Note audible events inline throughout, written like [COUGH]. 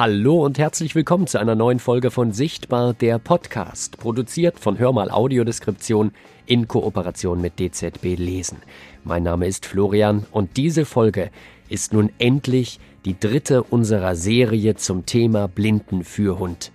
Hallo und herzlich willkommen zu einer neuen Folge von Sichtbar, der Podcast, produziert von Hörmal Audiodeskription in Kooperation mit DZB Lesen. Mein Name ist Florian und diese Folge ist nun endlich die dritte unserer Serie zum Thema Blindenführhund.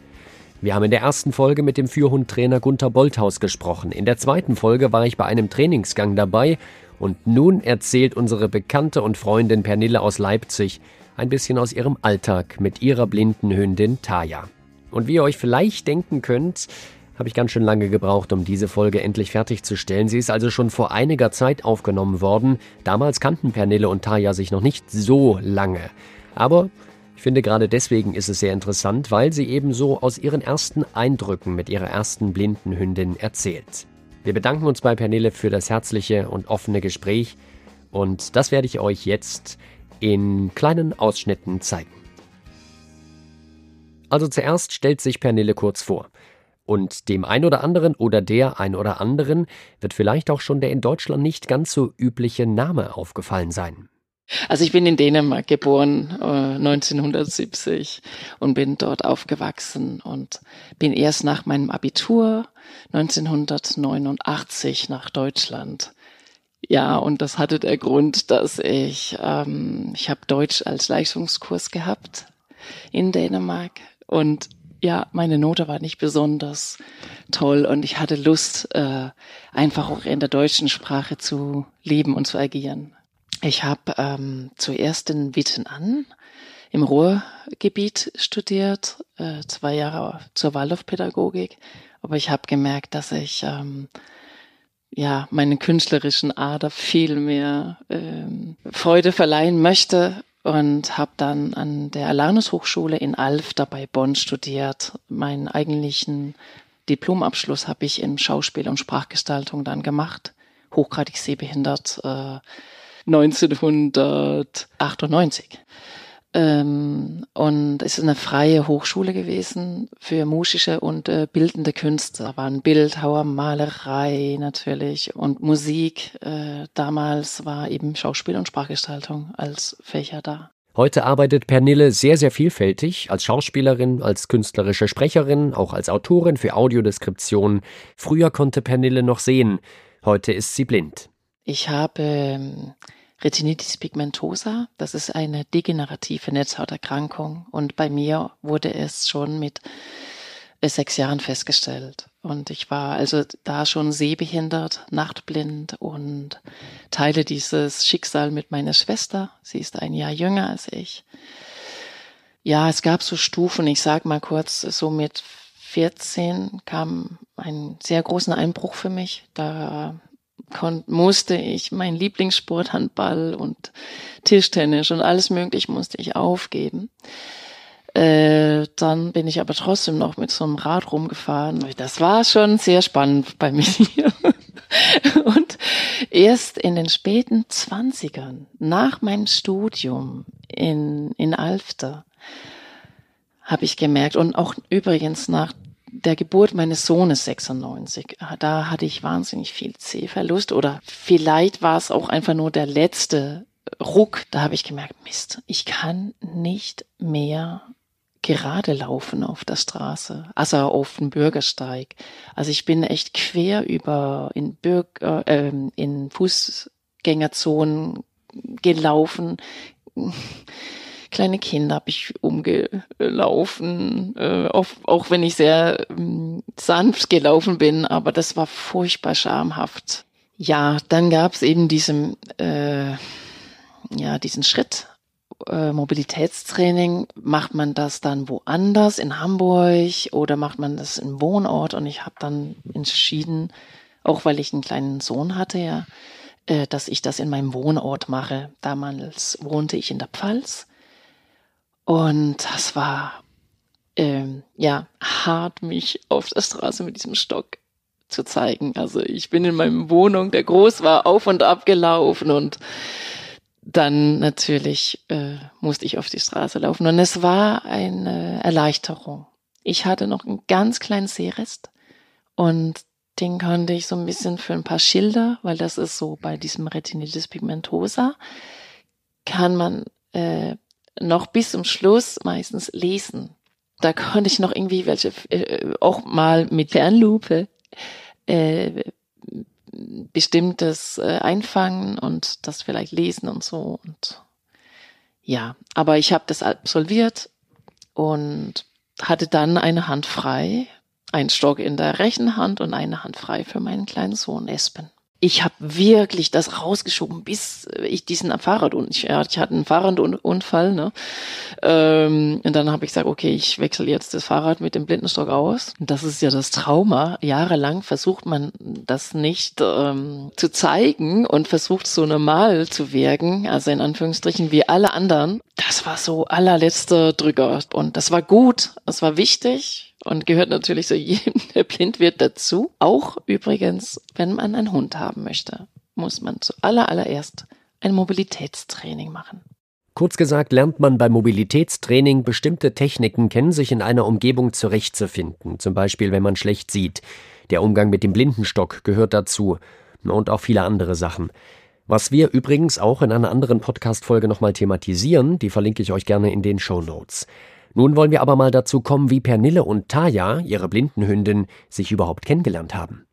Wir haben in der ersten Folge mit dem Führhundtrainer Gunther Bolthaus gesprochen. In der zweiten Folge war ich bei einem Trainingsgang dabei und nun erzählt unsere Bekannte und Freundin Pernille aus Leipzig ein bisschen aus ihrem Alltag mit ihrer blinden Hündin Taya. Und wie ihr euch vielleicht denken könnt, habe ich ganz schön lange gebraucht, um diese Folge endlich fertigzustellen. Sie ist also schon vor einiger Zeit aufgenommen worden. Damals kannten Pernille und Taya sich noch nicht so lange. Aber ich finde gerade deswegen ist es sehr interessant, weil sie ebenso aus ihren ersten Eindrücken mit ihrer ersten blinden Hündin erzählt. Wir bedanken uns bei Pernille für das herzliche und offene Gespräch und das werde ich euch jetzt in kleinen Ausschnitten zeigen. Also zuerst stellt sich Pernille kurz vor. Und dem ein oder anderen oder der ein oder anderen wird vielleicht auch schon der in Deutschland nicht ganz so übliche Name aufgefallen sein. Also ich bin in Dänemark geboren, äh, 1970 und bin dort aufgewachsen und bin erst nach meinem Abitur 1989 nach Deutschland ja, und das hatte der Grund, dass ich, ähm, ich habe Deutsch als Leistungskurs gehabt in Dänemark. Und ja, meine Note war nicht besonders toll. Und ich hatte Lust, äh, einfach auch in der deutschen Sprache zu leben und zu agieren. Ich habe ähm, zuerst in Witten an im Ruhrgebiet studiert, äh, zwei Jahre zur Waldorfpädagogik, aber ich habe gemerkt, dass ich ähm, ja, meine künstlerischen Ader viel mehr ähm, Freude verleihen möchte und habe dann an der Alanus Hochschule in Alfter bei Bonn studiert. Meinen eigentlichen Diplomabschluss habe ich in Schauspiel und Sprachgestaltung dann gemacht, hochgradig sehbehindert äh, 1998. Ähm, und es ist eine freie Hochschule gewesen für musische und äh, bildende Künste. Da waren Bildhauer, Malerei natürlich und Musik. Äh, damals war eben Schauspiel und Sprachgestaltung als Fächer da. Heute arbeitet Pernille sehr, sehr vielfältig, als Schauspielerin, als künstlerische Sprecherin, auch als Autorin für Audiodeskription. Früher konnte Pernille noch sehen, heute ist sie blind. Ich habe ähm, Retinitis pigmentosa, das ist eine degenerative Netzhauterkrankung und bei mir wurde es schon mit äh, sechs Jahren festgestellt. Und ich war also da schon sehbehindert, nachtblind und teile dieses Schicksal mit meiner Schwester. Sie ist ein Jahr jünger als ich. Ja, es gab so Stufen. Ich sag mal kurz, so mit 14 kam ein sehr großen Einbruch für mich. Da musste ich mein Lieblingssport Handball und Tischtennis und alles mögliche musste ich aufgeben. Äh, dann bin ich aber trotzdem noch mit so einem Rad rumgefahren. Das war schon sehr spannend bei [LAUGHS] mir. und erst in den späten Zwanzigern, nach meinem Studium in, in Alfter, habe ich gemerkt und auch übrigens nach der Geburt meines Sohnes 96, da hatte ich wahnsinnig viel Sehverlust oder vielleicht war es auch einfach nur der letzte Ruck. Da habe ich gemerkt, Mist, ich kann nicht mehr gerade laufen auf der Straße, also auf dem Bürgersteig. Also ich bin echt quer über in Bürger, äh, in Fußgängerzonen gelaufen kleine Kinder habe ich umgelaufen, äh, auch, auch wenn ich sehr äh, sanft gelaufen bin, aber das war furchtbar schamhaft. Ja, dann gab es eben diesen, äh, ja, diesen Schritt. Äh, Mobilitätstraining, macht man das dann woanders in Hamburg oder macht man das im Wohnort? Und ich habe dann entschieden, auch weil ich einen kleinen Sohn hatte, ja, äh, dass ich das in meinem Wohnort mache. Damals wohnte ich in der Pfalz und das war ähm, ja hart, mich auf der Straße mit diesem Stock zu zeigen. Also ich bin in meinem Wohnung, der groß war, auf und ab gelaufen und dann natürlich äh, musste ich auf die Straße laufen. Und es war eine Erleichterung. Ich hatte noch einen ganz kleinen Seerest und den konnte ich so ein bisschen für ein paar Schilder, weil das ist so bei diesem Retinitis pigmentosa, kann man äh, noch bis zum Schluss meistens lesen. Da konnte ich noch irgendwie welche, äh, auch mal mit Fernlupe äh, bestimmtes äh, einfangen und das vielleicht lesen und so. Und ja, aber ich habe das absolviert und hatte dann eine Hand frei, einen Stock in der rechten Hand und eine Hand frei für meinen kleinen Sohn Espen ich habe wirklich das rausgeschoben, bis ich diesen Fahrradunfall, ich, ich hatte einen Fahrradunfall, ne? Ähm, und dann habe ich gesagt, okay, ich wechsle jetzt das Fahrrad mit dem Blindenstock aus. Das ist ja das Trauma. Jahrelang versucht man das nicht ähm, zu zeigen und versucht so normal zu wirken, also in Anführungsstrichen wie alle anderen. Das war so allerletzter Drücker und das war gut, das war wichtig und gehört natürlich so [LAUGHS] jedem, der blind wird, dazu. Auch übrigens, wenn man einen Hund haben möchte, muss man zuallererst ein Mobilitätstraining machen. Kurz gesagt lernt man beim Mobilitätstraining bestimmte Techniken kennen, sich in einer Umgebung zurechtzufinden. Zum Beispiel, wenn man schlecht sieht. Der Umgang mit dem Blindenstock gehört dazu. Und auch viele andere Sachen. Was wir übrigens auch in einer anderen Podcast-Folge nochmal thematisieren, die verlinke ich euch gerne in den Show Notes. Nun wollen wir aber mal dazu kommen, wie Pernille und Taya, ihre Blindenhündin, sich überhaupt kennengelernt haben.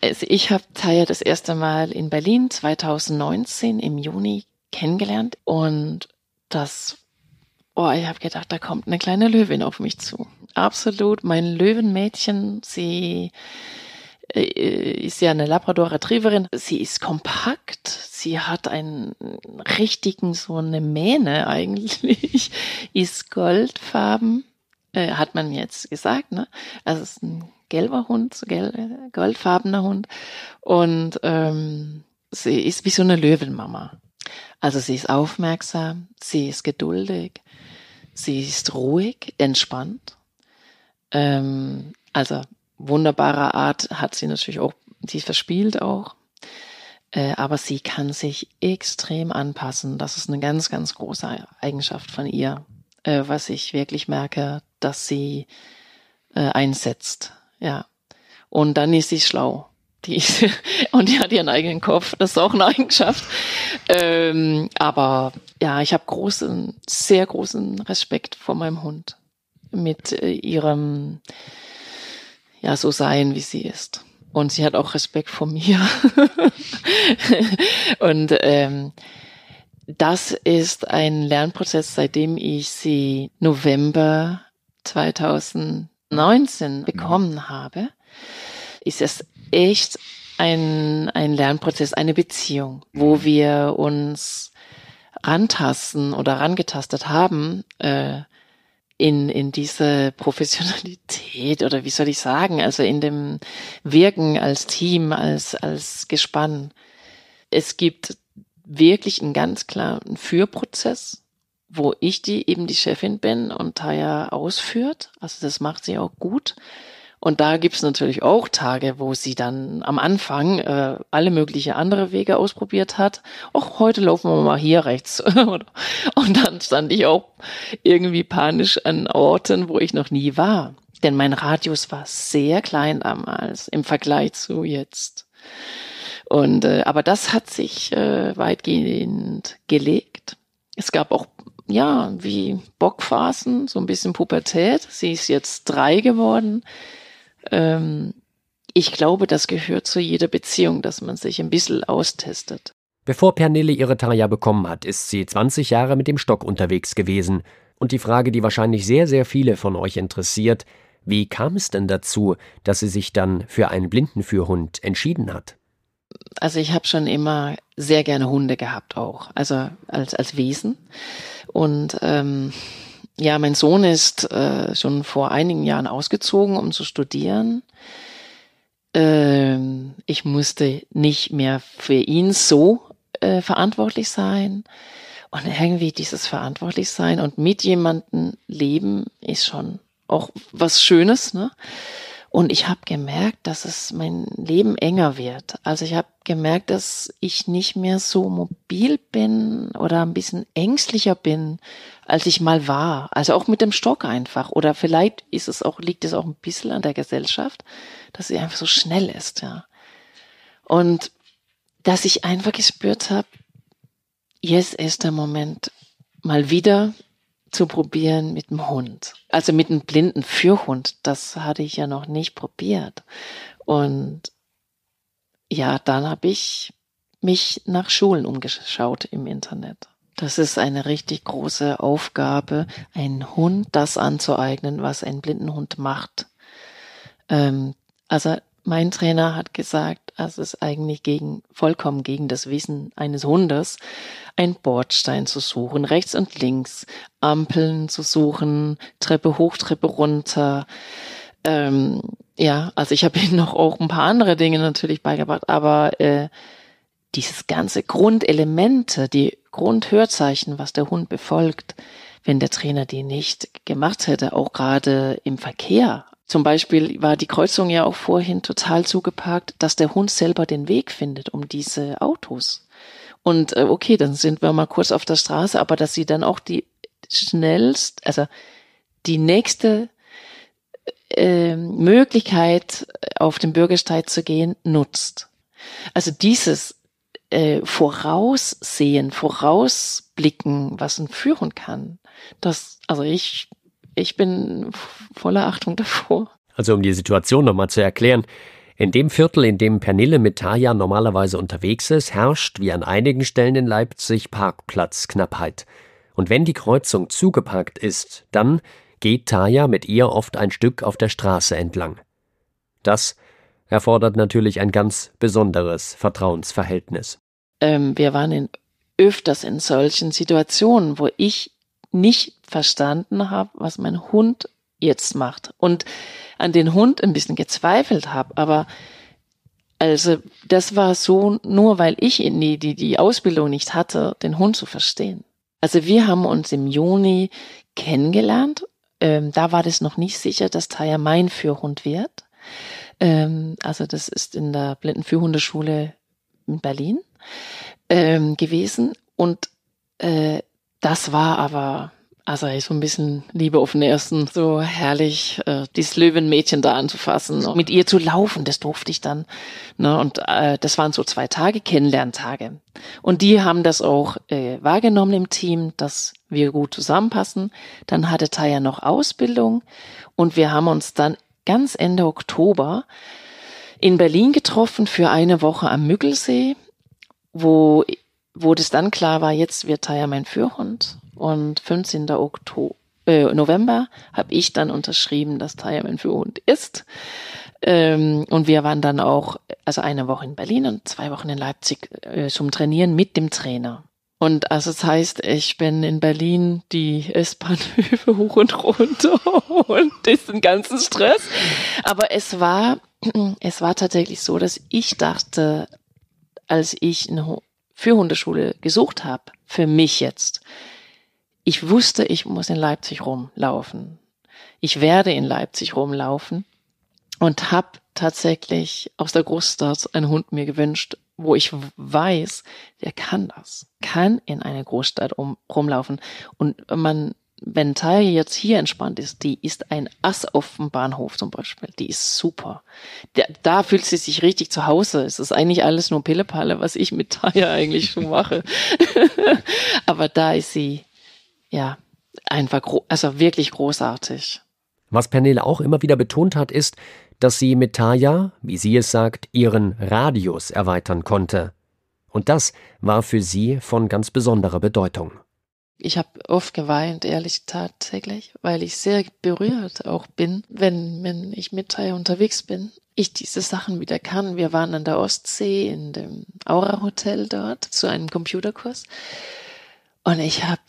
Also ich habe Taya das erste Mal in Berlin 2019 im Juni kennengelernt und das, oh, ich habe gedacht, da kommt eine kleine Löwin auf mich zu. Absolut, mein Löwenmädchen, sie äh, ist ja eine Labrador Retrieverin. Sie ist kompakt. Sie hat einen richtigen, so eine Mähne eigentlich. [LAUGHS] ist goldfarben. Äh, hat man jetzt gesagt, ne? Also ist ein gelber Hund, so gel goldfarbener Hund. Und ähm, sie ist wie so eine Löwenmama. Also sie ist aufmerksam, sie ist geduldig, sie ist ruhig, entspannt. Ähm, also wunderbarer Art hat sie natürlich auch, sie verspielt auch, äh, aber sie kann sich extrem anpassen. Das ist eine ganz, ganz große Eigenschaft von ihr, äh, was ich wirklich merke, dass sie äh, einsetzt. Ja. Und dann ist sie schlau. Die ist, [LAUGHS] und die hat ihren eigenen Kopf. Das ist auch eine Eigenschaft. Ähm, aber ja, ich habe großen, sehr großen Respekt vor meinem Hund mit äh, ihrem ja so sein, wie sie ist. Und sie hat auch Respekt vor mir. [LAUGHS] und ähm, das ist ein Lernprozess, seitdem ich sie November 2019 bekommen habe, ist es echt ein, ein Lernprozess, eine Beziehung, wo wir uns rantasten oder rangetastet haben, äh, in, in diese Professionalität oder wie soll ich sagen, also in dem Wirken als Team, als, als Gespann. Es gibt wirklich einen ganz klaren Führprozess, wo ich die eben die Chefin bin und Taya ausführt. Also das macht sie auch gut. Und da gibt's natürlich auch Tage, wo sie dann am Anfang äh, alle mögliche andere Wege ausprobiert hat. Och, heute laufen wir mal hier rechts. [LAUGHS] und dann stand ich auch irgendwie panisch an Orten, wo ich noch nie war. Denn mein Radius war sehr klein damals im Vergleich zu jetzt. Und äh, aber das hat sich äh, weitgehend gelegt. Es gab auch ja wie Bockphasen, so ein bisschen Pubertät. Sie ist jetzt drei geworden ähm, ich glaube, das gehört zu jeder Beziehung, dass man sich ein bisschen austestet. Bevor Pernille ihre Taya bekommen hat, ist sie 20 Jahre mit dem Stock unterwegs gewesen. Und die Frage, die wahrscheinlich sehr, sehr viele von euch interessiert, wie kam es denn dazu, dass sie sich dann für einen Blindenführhund entschieden hat? Also ich habe schon immer sehr gerne Hunde gehabt auch, also als, als Wesen. Und ähm, ja, mein Sohn ist äh, schon vor einigen Jahren ausgezogen, um zu studieren. Ähm, ich musste nicht mehr für ihn so äh, verantwortlich sein. Und irgendwie dieses verantwortlich sein und mit jemandem leben ist schon auch was Schönes, ne? Und ich habe gemerkt, dass es mein Leben enger wird. Also ich habe gemerkt, dass ich nicht mehr so mobil bin oder ein bisschen ängstlicher bin, als ich mal war. Also auch mit dem Stock einfach. Oder vielleicht ist es auch, liegt es auch ein bisschen an der Gesellschaft, dass sie einfach so schnell ist, ja. Und dass ich einfach gespürt habe, jetzt ist der Moment, mal wieder zu probieren mit dem Hund. Also mit einem blinden Führhund. Das hatte ich ja noch nicht probiert. Und ja, dann habe ich mich nach Schulen umgeschaut im Internet. Das ist eine richtig große Aufgabe, einen Hund das anzueignen, was ein Blindenhund macht. Ähm, also mein Trainer hat gesagt, es ist eigentlich gegen, vollkommen gegen das Wissen eines Hundes, ein Bordstein zu suchen, rechts und links, Ampeln zu suchen, Treppe hoch, Treppe runter. Ähm, ja, also ich habe [LAUGHS] ihm noch auch ein paar andere Dinge natürlich beigebracht, aber äh, dieses ganze Grundelemente, die Grundhörzeichen, was der Hund befolgt, wenn der Trainer die nicht gemacht hätte, auch gerade im Verkehr. Zum Beispiel war die Kreuzung ja auch vorhin total zugeparkt, dass der Hund selber den Weg findet um diese Autos. Und äh, okay, dann sind wir mal kurz auf der Straße, aber dass sie dann auch die schnellst, also die nächste äh, Möglichkeit auf den Bürgersteig zu gehen, nutzt. Also dieses äh, voraussehen, vorausblicken, was ein führen kann. Das, also ich, ich bin voller Achtung davor. Also um die Situation nochmal zu erklären, in dem Viertel, in dem Pernille mit Taja normalerweise unterwegs ist, herrscht wie an einigen Stellen in Leipzig Parkplatzknappheit. Und wenn die Kreuzung zugeparkt ist, dann geht Taja mit ihr oft ein Stück auf der Straße entlang. Das erfordert natürlich ein ganz besonderes Vertrauensverhältnis. Ähm, wir waren in, öfters in solchen Situationen, wo ich nicht verstanden habe, was mein Hund jetzt macht und an den Hund ein bisschen gezweifelt habe, aber also das war so nur, weil ich die, die, die Ausbildung nicht hatte, den Hund zu verstehen. Also wir haben uns im Juni kennengelernt. Ähm, da war das noch nicht sicher, dass Taya mein Führhund wird. Ähm, also das ist in der Blindenführhundeschule in Berlin ähm, gewesen. Und äh, das war aber, also so ein bisschen Liebe auf den ersten, so herrlich, äh, dieses Löwenmädchen da anzufassen und mit ihr zu laufen, das durfte ich dann. Ne? Und äh, das waren so zwei Tage, Kennenlerntage. Und die haben das auch äh, wahrgenommen im Team, dass wir gut zusammenpassen. Dann hatte Taya noch Ausbildung und wir haben uns dann ganz Ende Oktober in Berlin getroffen für eine Woche am Müggelsee wo, wo das dann klar war, jetzt wird Taya mein Führhund. Und 15. Oktober, äh, November habe ich dann unterschrieben, dass Taya mein Führhund ist. Ähm, und wir waren dann auch, also eine Woche in Berlin und zwei Wochen in Leipzig äh, zum Trainieren mit dem Trainer. Und also das heißt, ich bin in Berlin die S-Bahnhöfe [LAUGHS] hoch und runter [LAUGHS] und ein ganzen Stress. Aber es war, [CLEARS THROAT] es war tatsächlich so, dass ich dachte, als ich eine Fürhundeschule gesucht habe, für mich jetzt, ich wusste, ich muss in Leipzig rumlaufen. Ich werde in Leipzig rumlaufen und habe tatsächlich aus der Großstadt einen Hund mir gewünscht, wo ich weiß, der kann das, kann in eine Großstadt um, rumlaufen. Und man wenn Tai jetzt hier entspannt ist, die ist ein Ass auf dem Bahnhof zum Beispiel. Die ist super. Da, da fühlt sie sich richtig zu Hause. Es ist eigentlich alles nur Pillepalle, was ich mit Taya eigentlich schon mache. [LAUGHS] Aber da ist sie, ja, einfach, also wirklich großartig. Was Pernille auch immer wieder betont hat, ist, dass sie mit Taya, wie sie es sagt, ihren Radius erweitern konnte. Und das war für sie von ganz besonderer Bedeutung. Ich habe oft geweint, ehrlich tatsächlich, weil ich sehr berührt auch bin, wenn, wenn ich mit Thai unterwegs bin. Ich diese Sachen wieder kann. Wir waren an der Ostsee in dem Aura Hotel dort zu einem Computerkurs. Und ich habe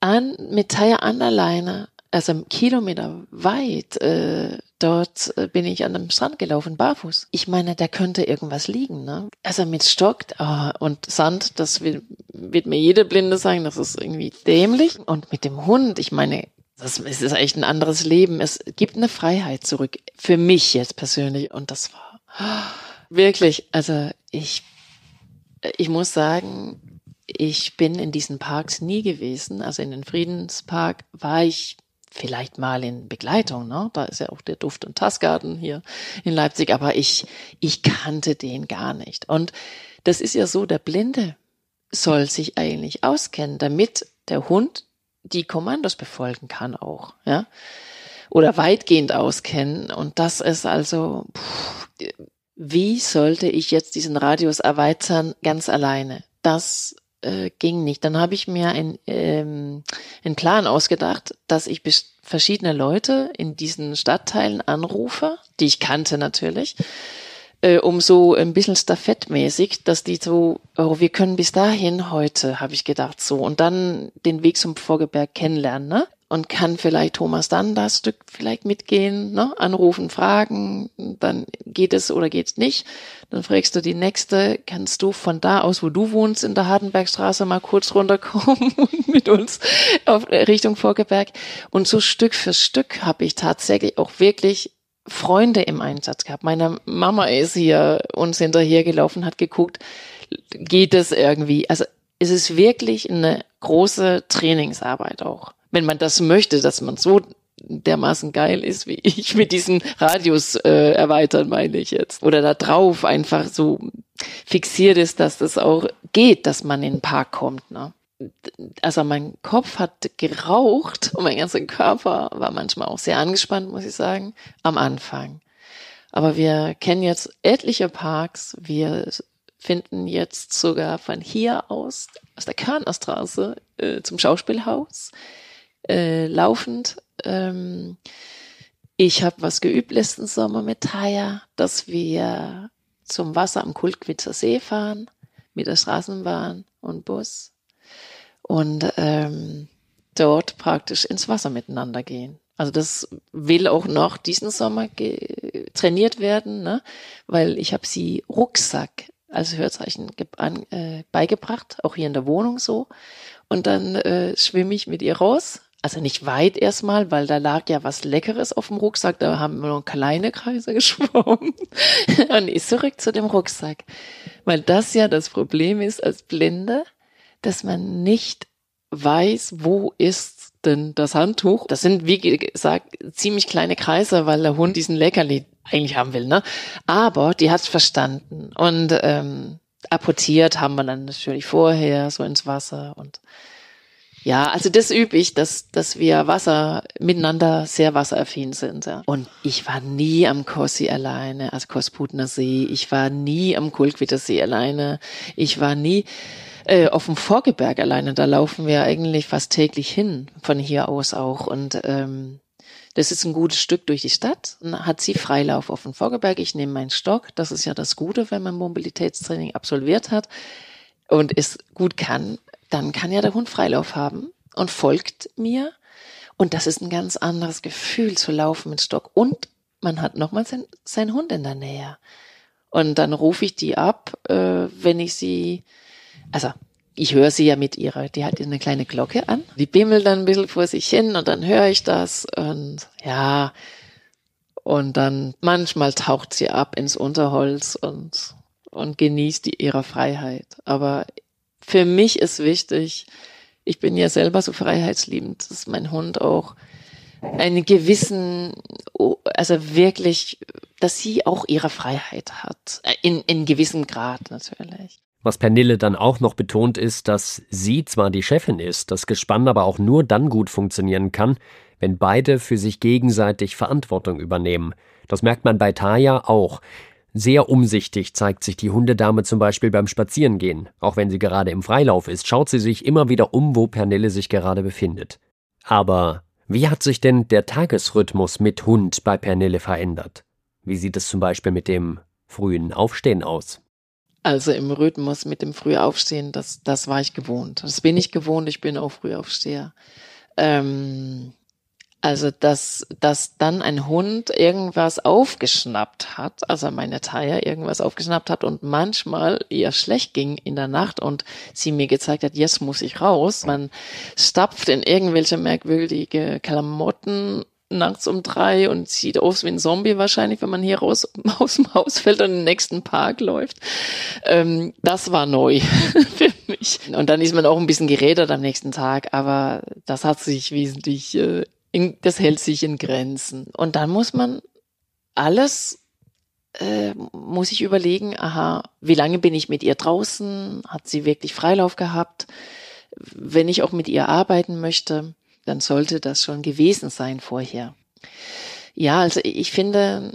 an, mit Thai an der Leine also Kilometer weit, äh, dort äh, bin ich an einem Strand gelaufen, barfuß. Ich meine, da könnte irgendwas liegen, ne? Also mit Stock oh, und Sand, das will, wird mir jede Blinde sagen, das ist irgendwie dämlich. Und mit dem Hund, ich meine, das ist echt ein anderes Leben. Es gibt eine Freiheit zurück. Für mich jetzt persönlich. Und das war wirklich, also ich, ich muss sagen, ich bin in diesen Parks nie gewesen. Also in den Friedenspark war ich vielleicht mal in Begleitung, ne? Da ist ja auch der Duft- und Tassgarten hier in Leipzig, aber ich, ich kannte den gar nicht. Und das ist ja so, der Blinde soll sich eigentlich auskennen, damit der Hund die Kommandos befolgen kann auch, ja. Oder weitgehend auskennen. Und das ist also, pff, wie sollte ich jetzt diesen Radius erweitern ganz alleine? Das äh, ging nicht. Dann habe ich mir ein, ähm, einen Plan ausgedacht, dass ich verschiedene Leute in diesen Stadtteilen anrufe, die ich kannte natürlich, äh, um so ein bisschen stafettmäßig, dass die so, oh, wir können bis dahin heute, habe ich gedacht, so, und dann den Weg zum Vorgeberg kennenlernen, ne? Und kann vielleicht Thomas dann das Stück vielleicht mitgehen, ne? anrufen, fragen, dann geht es oder geht's nicht. Dann fragst du die nächste, kannst du von da aus, wo du wohnst, in der Hardenbergstraße mal kurz runterkommen [LAUGHS] mit uns auf Richtung Vorgeberg. Und so Stück für Stück habe ich tatsächlich auch wirklich Freunde im Einsatz gehabt. Meine Mama ist hier uns hinterhergelaufen, hat geguckt, geht es irgendwie. Also es ist wirklich eine große Trainingsarbeit auch wenn man das möchte, dass man so dermaßen geil ist, wie ich mit diesen Radius äh, erweitern, meine ich jetzt. Oder da drauf einfach so fixiert ist, dass das auch geht, dass man in den Park kommt. Ne? Also mein Kopf hat geraucht und mein ganzer Körper war manchmal auch sehr angespannt, muss ich sagen, am Anfang. Aber wir kennen jetzt etliche Parks. Wir finden jetzt sogar von hier aus, aus der Körnerstraße, äh, zum Schauspielhaus äh, laufend. Ähm, ich habe was geübt letzten Sommer mit Taya, dass wir zum Wasser am Kultquitzer See fahren mit der Straßenbahn und Bus und ähm, dort praktisch ins Wasser miteinander gehen. Also das will auch noch diesen Sommer trainiert werden, ne? weil ich habe sie Rucksack als Hörzeichen an, äh, beigebracht, auch hier in der Wohnung so. Und dann äh, schwimme ich mit ihr raus also nicht weit erstmal, weil da lag ja was Leckeres auf dem Rucksack, da haben wir noch kleine Kreise [LAUGHS] geschwommen. Und ich zurück zu dem Rucksack. Weil das ja das Problem ist als Blinde, dass man nicht weiß, wo ist denn das Handtuch. Das sind, wie gesagt, ziemlich kleine Kreise, weil der Hund diesen Leckerli eigentlich haben will, ne? Aber die hat's verstanden. Und ähm, apportiert haben wir dann natürlich vorher so ins Wasser und ja, also das übe ich, dass, dass wir Wasser miteinander sehr wasseraffin sind. Ja. Und ich war nie am Kossi alleine, also Kosputner See. Ich war nie am Kulkwittersee See alleine. Ich war nie äh, auf dem Vorgeberg alleine. Da laufen wir eigentlich fast täglich hin, von hier aus auch. Und ähm, das ist ein gutes Stück durch die Stadt. Dann hat sie Freilauf auf dem Vorgeberg. Ich nehme meinen Stock. Das ist ja das Gute, wenn man Mobilitätstraining absolviert hat und es gut kann dann kann ja der Hund Freilauf haben und folgt mir. Und das ist ein ganz anderes Gefühl zu laufen mit Stock. Und man hat nochmal sein, sein Hund in der Nähe. Und dann rufe ich die ab, äh, wenn ich sie, also ich höre sie ja mit ihrer, die hat eine kleine Glocke an. Die bimmelt dann ein bisschen vor sich hin und dann höre ich das und ja, und dann manchmal taucht sie ab ins Unterholz und, und genießt die, ihre Freiheit. Aber für mich ist wichtig, ich bin ja selber so freiheitsliebend, dass mein Hund auch einen gewissen, also wirklich, dass sie auch ihre Freiheit hat. In, in gewissem Grad natürlich. Was Pernille dann auch noch betont ist, dass sie zwar die Chefin ist, das Gespann aber auch nur dann gut funktionieren kann, wenn beide für sich gegenseitig Verantwortung übernehmen. Das merkt man bei Taya auch. Sehr umsichtig zeigt sich die Hundedame zum Beispiel beim Spazierengehen. Auch wenn sie gerade im Freilauf ist, schaut sie sich immer wieder um, wo Pernille sich gerade befindet. Aber wie hat sich denn der Tagesrhythmus mit Hund bei Pernille verändert? Wie sieht es zum Beispiel mit dem frühen Aufstehen aus? Also im Rhythmus mit dem Frühaufstehen, das, das war ich gewohnt. Das bin ich gewohnt, ich bin auch Frühaufsteher. Ähm, also, dass, dass dann ein Hund irgendwas aufgeschnappt hat, also meine Taya irgendwas aufgeschnappt hat und manchmal ihr schlecht ging in der Nacht und sie mir gezeigt hat, jetzt muss ich raus. Man stapft in irgendwelche merkwürdige Klamotten nachts um drei und sieht aus wie ein Zombie wahrscheinlich, wenn man hier raus [LAUGHS] aus dem Haus fällt und in den nächsten Park läuft. Ähm, das war neu [LAUGHS] für mich. Und dann ist man auch ein bisschen gerädert am nächsten Tag, aber das hat sich wesentlich äh, in, das hält sich in Grenzen. Und dann muss man alles, äh, muss ich überlegen, aha, wie lange bin ich mit ihr draußen? Hat sie wirklich Freilauf gehabt? wenn ich auch mit ihr arbeiten möchte, dann sollte das schon gewesen sein vorher. Ja, also ich finde,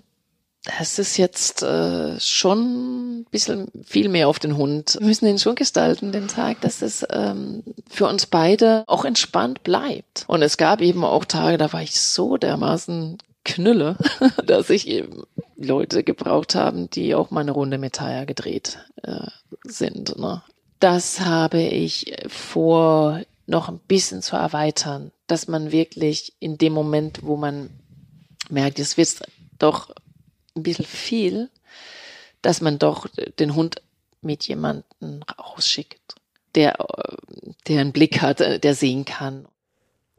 das ist jetzt äh, schon ein bisschen viel mehr auf den Hund. Wir müssen ihn schon gestalten, den Tag, dass es ähm, für uns beide auch entspannt bleibt. Und es gab eben auch Tage, da war ich so dermaßen Knülle, [LAUGHS] dass ich eben Leute gebraucht haben, die auch mal eine Runde mit Taya gedreht äh, sind. Ne? Das habe ich vor, noch ein bisschen zu erweitern, dass man wirklich in dem Moment, wo man merkt, es wird doch ein bisschen viel, dass man doch den Hund mit jemandem rausschickt, der, der einen Blick hat, der sehen kann.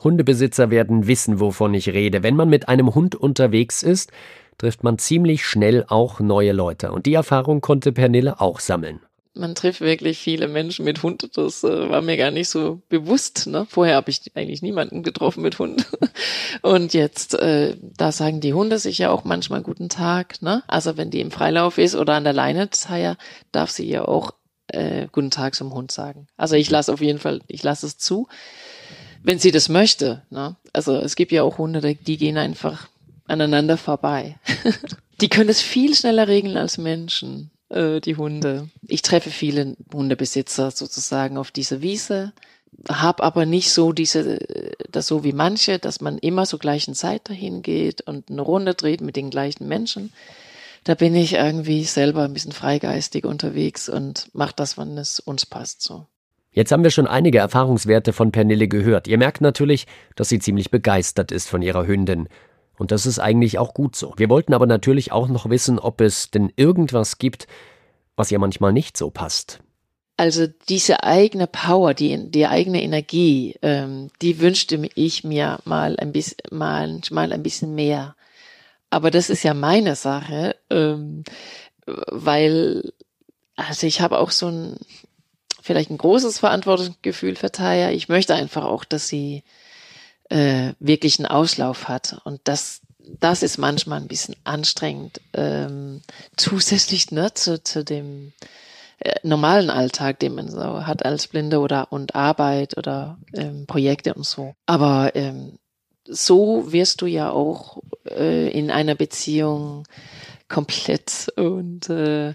Hundebesitzer werden wissen, wovon ich rede. Wenn man mit einem Hund unterwegs ist, trifft man ziemlich schnell auch neue Leute. Und die Erfahrung konnte Pernille auch sammeln man trifft wirklich viele Menschen mit Hund. Das äh, war mir gar nicht so bewusst. Ne? Vorher habe ich eigentlich niemanden getroffen mit Hund. [LAUGHS] Und jetzt, äh, da sagen die Hunde sich ja auch manchmal guten Tag. Ne? Also wenn die im Freilauf ist oder an der Leine, darf sie ja auch äh, guten Tag zum Hund sagen. Also ich lasse auf jeden Fall, ich lasse es zu, wenn sie das möchte. Ne? Also es gibt ja auch Hunde, die gehen einfach aneinander vorbei. [LAUGHS] die können es viel schneller regeln als Menschen äh, die Hunde. Ich treffe viele Hundebesitzer sozusagen auf dieser Wiese, habe aber nicht so diese, das so wie manche, dass man immer zur gleichen Zeit dahin geht und eine Runde dreht mit den gleichen Menschen. Da bin ich irgendwie selber ein bisschen freigeistig unterwegs und mache das, wann es uns passt so. Jetzt haben wir schon einige Erfahrungswerte von Pernille gehört. Ihr merkt natürlich, dass sie ziemlich begeistert ist von ihrer Hündin. Und das ist eigentlich auch gut so. Wir wollten aber natürlich auch noch wissen, ob es denn irgendwas gibt, was ihr manchmal nicht so passt. Also diese eigene Power, die, die eigene Energie, ähm, die wünschte ich mir mal ein bisschen, manchmal ein bisschen mehr. Aber das ist ja meine Sache, ähm, weil, also ich habe auch so ein, vielleicht ein großes Verantwortungsgefühl für Taya. Ich möchte einfach auch, dass sie äh, wirklich einen Auslauf hat. Und das, das ist manchmal ein bisschen anstrengend, ähm, zusätzlich ne, zu, zu dem äh, normalen Alltag, den man so hat als Blinde oder und Arbeit oder ähm, Projekte und so. Aber ähm, so wirst du ja auch äh, in einer Beziehung komplett und äh,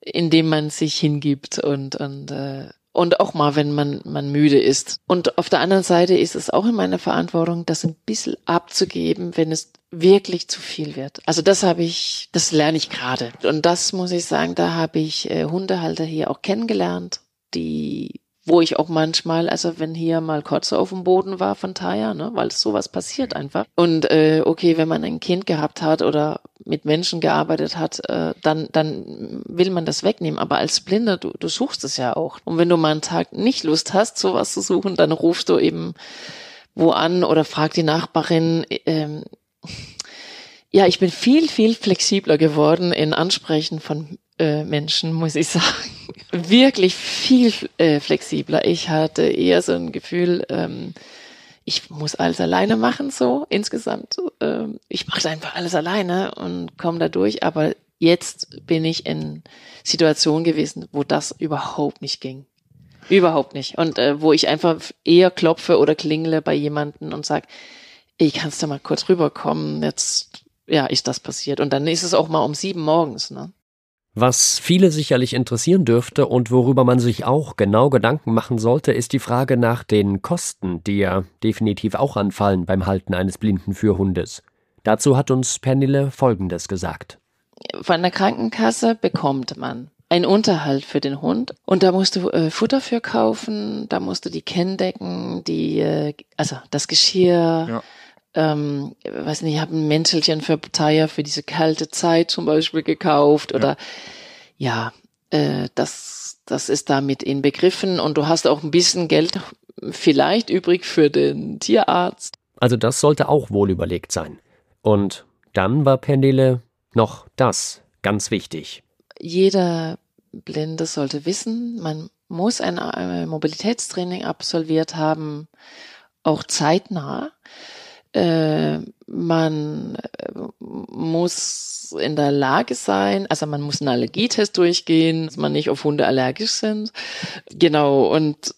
indem man sich hingibt und und äh, und auch mal, wenn man, man müde ist. Und auf der anderen Seite ist es auch in meiner Verantwortung, das ein bisschen abzugeben, wenn es wirklich zu viel wird. Also das habe ich, das lerne ich gerade. Und das muss ich sagen, da habe ich äh, Hundehalter hier auch kennengelernt, die wo ich auch manchmal, also wenn hier mal Kotze auf dem Boden war von Taya, ne, weil sowas passiert einfach. Und äh, okay, wenn man ein Kind gehabt hat oder mit Menschen gearbeitet hat, äh, dann, dann will man das wegnehmen. Aber als Blinder, du, du suchst es ja auch. Und wenn du mal einen Tag nicht Lust hast, sowas zu suchen, dann rufst du eben wo an oder frag die Nachbarin, ähm, ja, ich bin viel, viel flexibler geworden in Ansprechen von äh, Menschen, muss ich [LAUGHS] sagen. Wirklich viel äh, flexibler. Ich hatte eher so ein Gefühl, ähm, ich muss alles alleine machen, so insgesamt. Ähm, ich mache einfach alles alleine und komme da durch. Aber jetzt bin ich in Situationen gewesen, wo das überhaupt nicht ging. Überhaupt nicht. Und äh, wo ich einfach eher klopfe oder klingle bei jemanden und sag, ich kannst du mal kurz rüberkommen, jetzt ja, ist das passiert. Und dann ist es auch mal um sieben morgens, ne? Was viele sicherlich interessieren dürfte und worüber man sich auch genau Gedanken machen sollte, ist die Frage nach den Kosten, die ja definitiv auch anfallen beim Halten eines blinden Fürhundes. Dazu hat uns Pernille Folgendes gesagt. Von der Krankenkasse bekommt man einen Unterhalt für den Hund und da musst du äh, Futter für kaufen, da musst du die Kenndecken, die, äh, also das Geschirr, ja ähm, weiß nicht, ich habe ein Mäntelchen für Taya für diese kalte Zeit zum Beispiel gekauft oder ja, ja äh, das, das ist damit inbegriffen und du hast auch ein bisschen Geld vielleicht übrig für den Tierarzt. Also das sollte auch wohl überlegt sein. Und dann war Pendele noch das ganz wichtig. Jeder Blinde sollte wissen, man muss ein Mobilitätstraining absolviert haben, auch zeitnah. Äh, man äh, muss in der Lage sein, also man muss einen Allergietest durchgehen, dass man nicht auf Hunde allergisch sind. Genau, und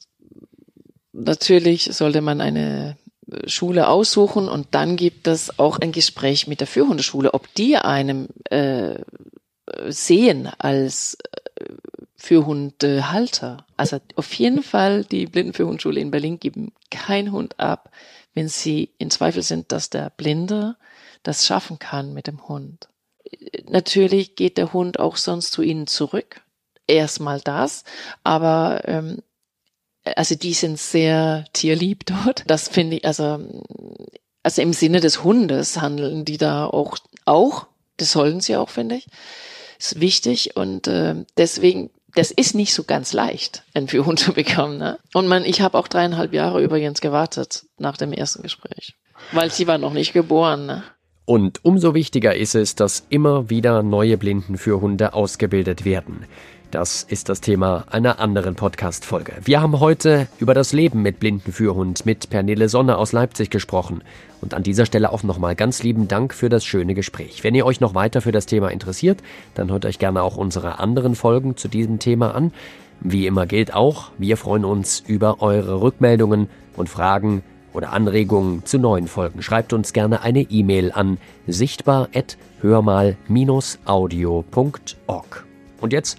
natürlich sollte man eine Schule aussuchen und dann gibt es auch ein Gespräch mit der Führhundeschule, ob die einem äh, sehen als äh, Führhundehalter. Also auf jeden Fall die Blindenführhundschule in Berlin geben kein Hund ab, wenn sie in Zweifel sind, dass der Blinde das schaffen kann mit dem Hund. Natürlich geht der Hund auch sonst zu ihnen zurück. Erstmal das, aber ähm, also die sind sehr tierlieb dort. Das finde ich, also, also im Sinne des Hundes handeln die da auch, auch, das sollen sie auch, finde ich. Ist wichtig und äh, deswegen, das ist nicht so ganz leicht, einen Führhund [LAUGHS] zu bekommen. Ne? Und man, ich habe auch dreieinhalb Jahre übrigens gewartet nach dem ersten Gespräch, weil sie war noch nicht geboren. Ne? Und umso wichtiger ist es, dass immer wieder neue Blindenführhunde ausgebildet werden. Das ist das Thema einer anderen Podcast-Folge. Wir haben heute über das Leben mit Blindenführhund mit Pernille Sonne aus Leipzig gesprochen. Und an dieser Stelle auch nochmal ganz lieben Dank für das schöne Gespräch. Wenn ihr euch noch weiter für das Thema interessiert, dann hört euch gerne auch unsere anderen Folgen zu diesem Thema an. Wie immer gilt auch, wir freuen uns über eure Rückmeldungen und Fragen oder Anregungen zu neuen Folgen, schreibt uns gerne eine E-Mail an sichtbar.hörmal-audio.org. Und jetzt